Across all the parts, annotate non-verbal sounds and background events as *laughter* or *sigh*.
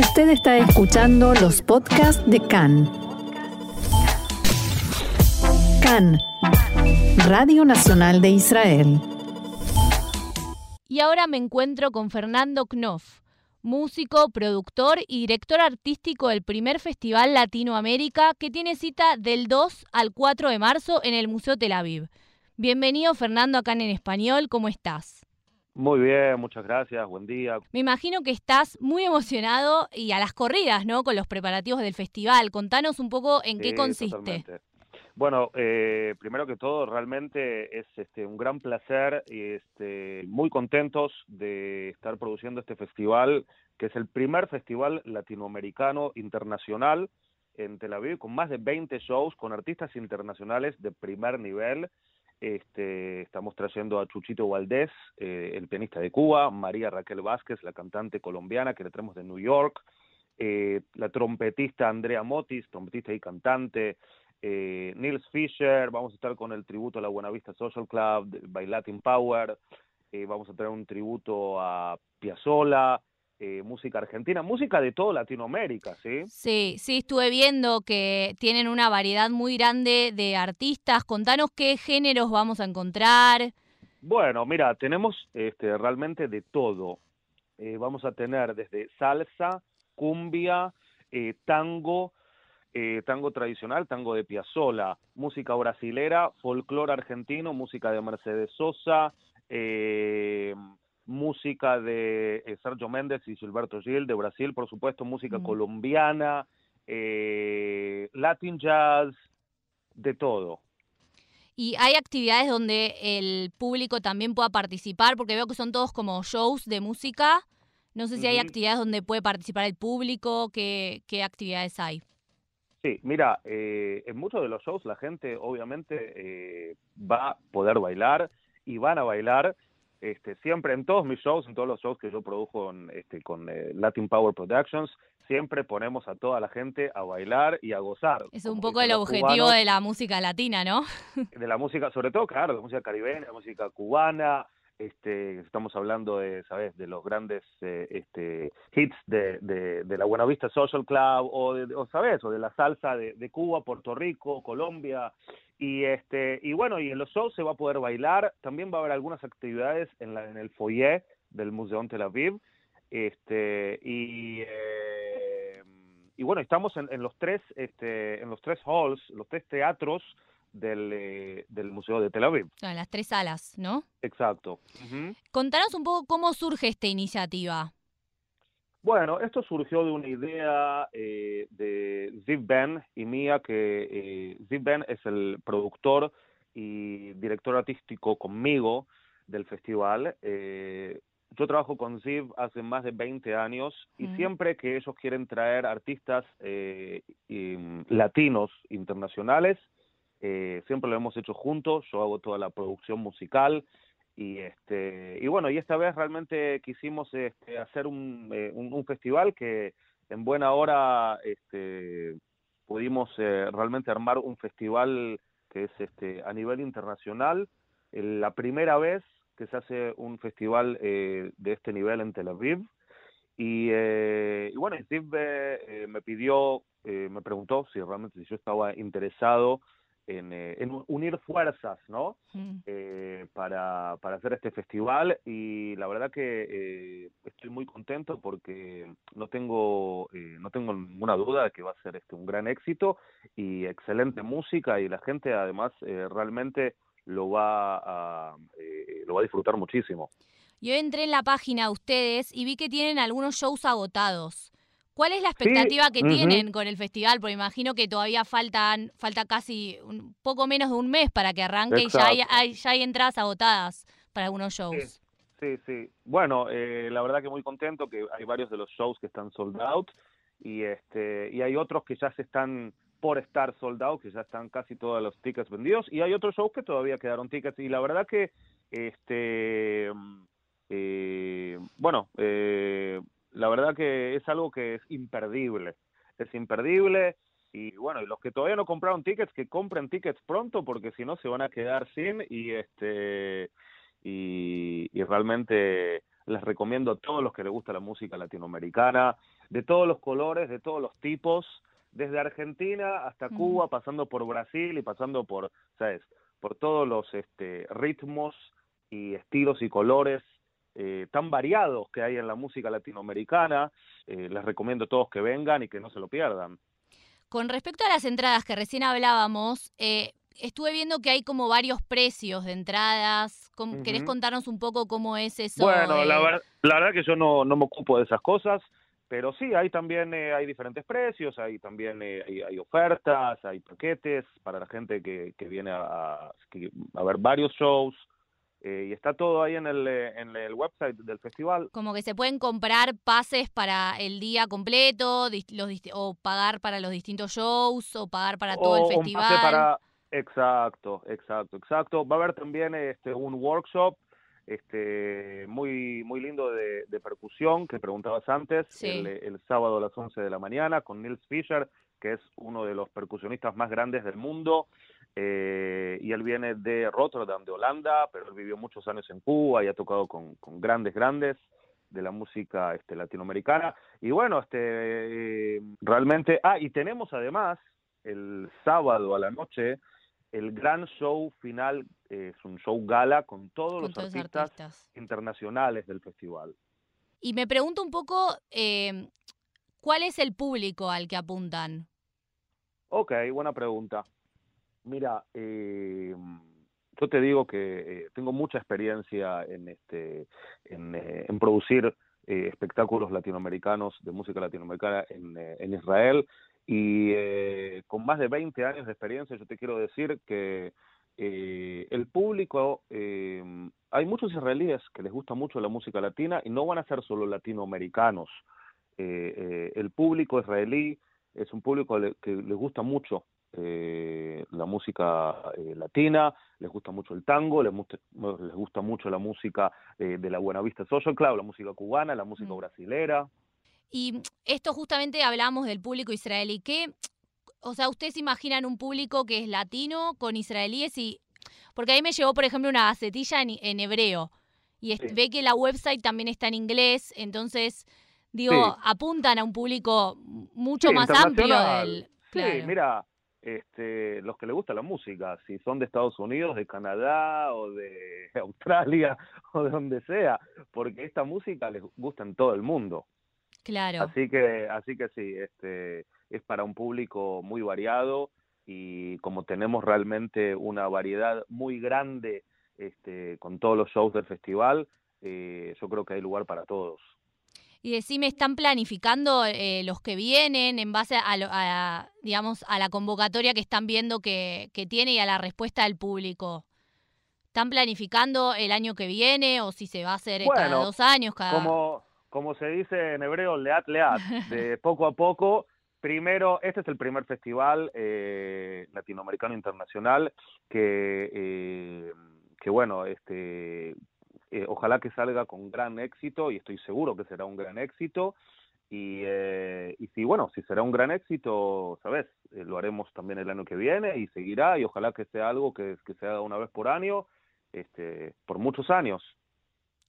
Usted está escuchando los podcasts de CAN. CAN, Radio Nacional de Israel. Y ahora me encuentro con Fernando Knopf, músico, productor y director artístico del primer Festival Latinoamérica que tiene cita del 2 al 4 de marzo en el Museo Tel Aviv. Bienvenido Fernando acá en Español, ¿cómo estás? Muy bien, muchas gracias, buen día. Me imagino que estás muy emocionado y a las corridas, ¿no? Con los preparativos del festival. Contanos un poco en qué consiste. Bueno, eh, primero que todo, realmente es este, un gran placer y este, muy contentos de estar produciendo este festival, que es el primer festival latinoamericano internacional en Tel Aviv, con más de 20 shows, con artistas internacionales de primer nivel este, estamos trayendo a Chuchito Valdés, eh, el pianista de Cuba, María Raquel Vázquez, la cantante colombiana que le traemos de New York, eh, la trompetista Andrea Motis, trompetista y cantante, eh, Nils Fischer, vamos a estar con el tributo a la Buenavista Social Club, by Latin Power, vamos a tener un tributo a Piazzolla, eh, música argentina, música de toda Latinoamérica, ¿sí? Sí, sí, estuve viendo que tienen una variedad muy grande de artistas. Contanos qué géneros vamos a encontrar. Bueno, mira, tenemos este, realmente de todo. Eh, vamos a tener desde salsa, cumbia, eh, tango, tango tradicional, tango de Piazzolla, música brasilera, folclore argentino, música de Mercedes Sosa, eh, música de eh, Sergio Méndez y Gilberto Gil de Brasil, por supuesto, música mm. colombiana, eh, Latin jazz, de todo. Y hay actividades donde el público también pueda participar, porque veo que son todos como shows de música. No sé si hay actividades donde puede participar el público, qué, qué actividades hay. Sí, mira, eh, en muchos de los shows la gente obviamente va a poder bailar y van a bailar este, siempre en todos mis shows, en todos los shows que yo produjo con, este, con eh, Latin Power Productions, siempre ponemos a toda la gente a bailar y a gozar. Es un poco el objetivo de la música latina, ¿no? *laughs* De la música, sobre todo, claro, de música caribeña, de música cubana, este, estamos hablando de, ¿sabes?, de los grandes eh, este, hits de, de, la Buena Vista Social Club o, de, o ¿sabes?, o de la salsa de, de Cuba, Puerto Rico, Colombia, y este y bueno, y en los shows se va a poder bailar, también va a haber algunas actividades en, la, en el foyer del Museo Tel Aviv, este, y... Eh, y bueno, estamos en, en, los tres, este, en los tres halls, los tres teatros del, eh, del Museo de Tel Aviv. En las tres salas, ¿no? Exacto. Contanos un poco cómo surge esta iniciativa. Bueno, esto surgió de una idea eh, de Ziv Ben y mía, que eh, Ziv Ben es el productor y director artístico conmigo del festival. Eh, yo trabajo con Ziv hace más de 20 años y siempre que ellos quieren traer artistas eh, latinos internacionales, eh, siempre lo hemos hecho juntos, yo hago toda la producción musical y este y bueno, y esta vez realmente quisimos este, hacer un, eh, un, festival que en buena hora este, pudimos eh, realmente armar un festival que es este a nivel internacional, la primera vez que se hace un festival de este nivel en Tel Aviv. Y, y bueno, Steve me pidió, me preguntó si realmente si yo estaba interesado eh, en, unir fuerzas, ¿no? Mm. Eh, para, para, hacer este festival y la verdad que eh, estoy muy contento porque no tengo no tengo ninguna duda de que va a ser este un gran éxito y excelente música y la gente además realmente lo va a lo va a disfrutar muchísimo. Yo entré en la página de ustedes y vi que tienen algunos shows agotados. ¿Cuál es la expectativa que tienen con el festival? Porque imagino que todavía faltan, falta casi un poco menos de un mes para que arranque y ya hay, ya hay entradas agotadas para algunos shows. Sí, sí. Bueno, eh, la verdad que muy contento que hay varios de los shows que están sold out y este y hay otros que ya se están por estar sold out, que ya están casi todos los tickets vendidos y hay otros shows que todavía quedaron tickets y la verdad que este eh, bueno eh, la verdad que es algo que es imperdible, es imperdible y bueno, y los que todavía no compraron tickets, que compren tickets pronto porque si no se van a quedar sin y este y, realmente les recomiendo a todos los que les gusta la música latinoamericana, de todos los colores, de todos los tipos, desde Argentina hasta Cuba, pasando por Brasil y pasando por, ¿sabes? Por todos los este, ritmos y estilos y colores eh, tan variados que hay en la música latinoamericana. Eh, les recomiendo a todos que vengan y que no se lo pierdan. Con respecto a las entradas que recién hablábamos, eh, estuve viendo que hay como varios precios de entradas. ¿Querés contarnos un poco cómo es eso? Bueno, la, la, verdad que yo no, no me ocupo de esas cosas. Pero sí, hay también eh, hay diferentes precios, hay también eh, hay, ofertas, hay paquetes para la gente que, que viene a, a, ver varios shows. Eh, y está todo ahí en el, en el website del festival. Como que se pueden comprar pases para el día completo, los, o pagar para los distintos shows, o pagar para todo el festival. para... Exacto, exacto, exacto. Va a haber también este un workshop este, muy, muy lindo de, percusión que preguntabas antes, el, sábado a las 11 de la mañana con Nils Fischer, que es uno de los percusionistas más grandes del mundo, eh, y él viene de Rotterdam, de Holanda, pero él vivió muchos años en Cuba y ha tocado con, grandes, grandes de la música este, latinoamericana. Y bueno, este, realmente, ah, y tenemos además el sábado a la noche el gran show final es un show gala con todos los artistas, internacionales del festival. Y me pregunto un poco, eh, ¿cuál es el público al que apuntan? Ok, buena pregunta. Mira, eh, yo te digo que eh, tengo mucha experiencia en, este, en, producir espectáculos latinoamericanos, de música latinoamericana en, Israel. Y eh, con más de 20 años de experiencia, yo te quiero decir que eh, el público, eh, hay muchos israelíes que les gusta mucho la música latina y no van a ser solo latinoamericanos. el público israelí es un público que les gusta mucho la música latina, les gusta mucho el tango, les, les gusta mucho la música de la Buenavista Social Club, la música cubana, la música mm. brasilera. Y esto justamente hablamos del público israelí. ¿Qué, o sea, ustedes imaginan un público que es latino con israelíes y... Porque ahí me llegó, por ejemplo, una gacetilla en, hebreo y ve que la website también está en inglés, entonces, digo, apuntan a un público mucho más amplio del... Sí, mira, este, los que les gusta la música, si son de Estados Unidos, de Canadá o de *laughs* Australia *laughs* o de donde sea, porque esta música les gusta en todo el mundo. Claro. Así que, así que sí, este, es para un público muy variado y como tenemos realmente una variedad muy grande este, con todos los shows del festival, eh, yo creo que hay lugar para todos. Y decime, ¿están planificando eh, los que vienen en base a, digamos, a la convocatoria que están viendo que, que, tiene y a la respuesta del público? ¿Están planificando el año que viene o si se va a hacer cada dos años? Cada... Como, como se dice en hebreo, leat leat, de *laughs* poco a poco. Primero, este es el primer festival eh, latinoamericano internacional que, eh, que bueno, este, eh, ojalá que salga con gran éxito y estoy seguro que será un gran éxito. Y, y si, bueno, si será un gran éxito, ¿sabes? lo haremos también el año que viene y seguirá y ojalá que sea algo que, que se haga una vez por año, este, por muchos años.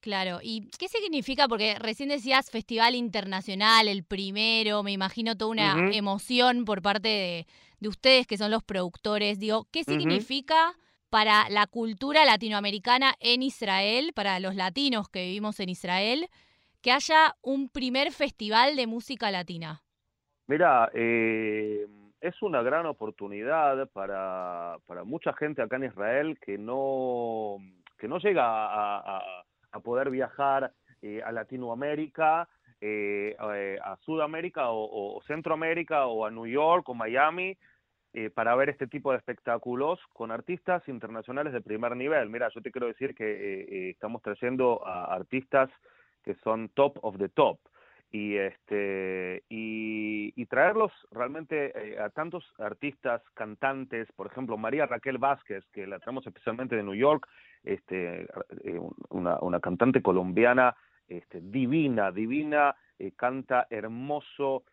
Claro, ¿y qué significa? Porque recién decías Festival Internacional, el primero, me imagino toda una emoción por parte de, ustedes que son los productores. Digo, ¿qué significa para la cultura latinoamericana en Israel, para los latinos que vivimos en Israel, que haya un primer festival de música latina? Mira, eh, es una gran oportunidad para, para mucha gente acá en Israel que no, que no llega a poder viajar eh, a Latinoamérica, eh, a Sudamérica o, Centroamérica o a New York o Miami para ver este tipo de espectáculos con artistas internacionales de primer nivel. Mira, yo te quiero decir que estamos trayendo a artistas que son top of the top y este y, traerlos realmente a tantos artistas cantantes por ejemplo María Raquel Vázquez que la traemos especialmente de New York este, eh, una, cantante colombiana este, divina, divina, eh, canta hermoso,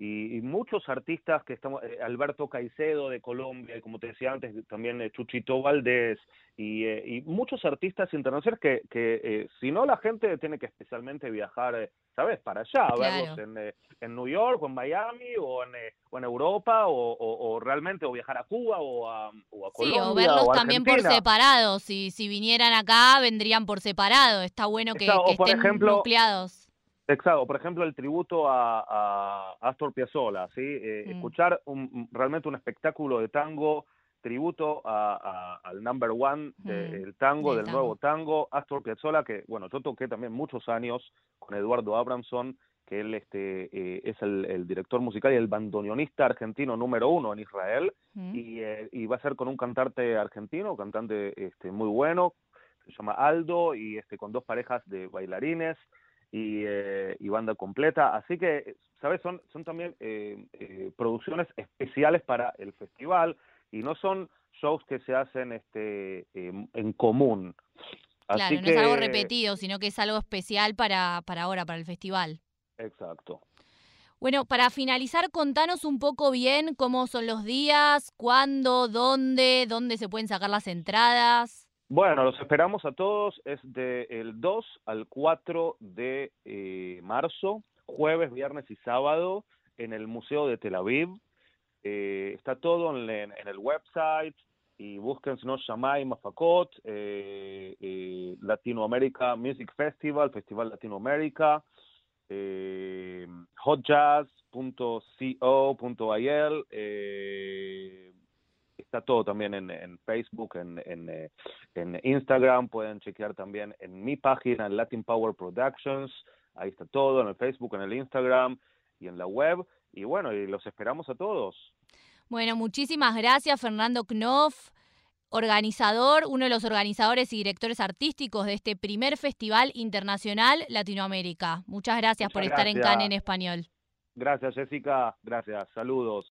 eh, y, muchos artistas que estamos, eh, Alberto Caicedo de Colombia, y como te decía antes, también eh, Chuchito Valdés, y, eh, y, muchos artistas internacionales que, que si no la gente tiene que especialmente viajar, ¿sabes? Para allá, a verlos en, en, New York o en Miami o en, o en Europa o, o, realmente o viajar a Cuba o a, o a Colombia. Sí, o verlos también por separado, si, si vinieran acá vendrían por separado, está bueno que, estén nucleados. Exacto, por ejemplo, el tributo a, Astor Piazzolla, ¿sí? Eh, mm. Escuchar un, realmente un espectáculo de tango, tributo al number one del tango, del, nuevo tango, Astor Piazzolla, que, bueno, yo toqué también muchos años con Eduardo Abramson, que él este, eh, es el, director musical y el bandoneonista argentino número uno en Israel, y, eh, y, va a ser con un cantante argentino, cantante este, muy bueno, se llama Aldo, y este, con dos parejas de bailarines, eh, y, banda completa. Así que, ¿sabes? Son, son también eh, eh, producciones especiales para el festival y no son shows que se hacen este, en común. claro, no es algo repetido, sino que es algo especial para, para ahora, para el festival. Exacto. Bueno, para finalizar, contanos un poco bien cómo son los días, cuándo, dónde, dónde se pueden sacar las entradas. Bueno, los esperamos a todos, es del 2 al 4 de eh, marzo, jueves, viernes y sábado, en el Museo de Tel Aviv. Eh, está todo en, el website y búsquense no Shamay Mafakot, eh, Latinoamérica Music Festival, Festival Latinoamérica, hotjazz.co.il, está todo también en, Facebook, eh, en, Instagram, pueden chequear también en mi página, Latin Power Productions, ahí está todo, en el Facebook, en el Instagram y en la web. Y bueno, y los esperamos a todos. Bueno, muchísimas gracias Fernando Knopf, organizador, uno de los organizadores y directores artísticos de este primer Festival Internacional Latinoamérica. Muchas gracias por estar en CAN en español. Gracias Jessica, gracias, saludos.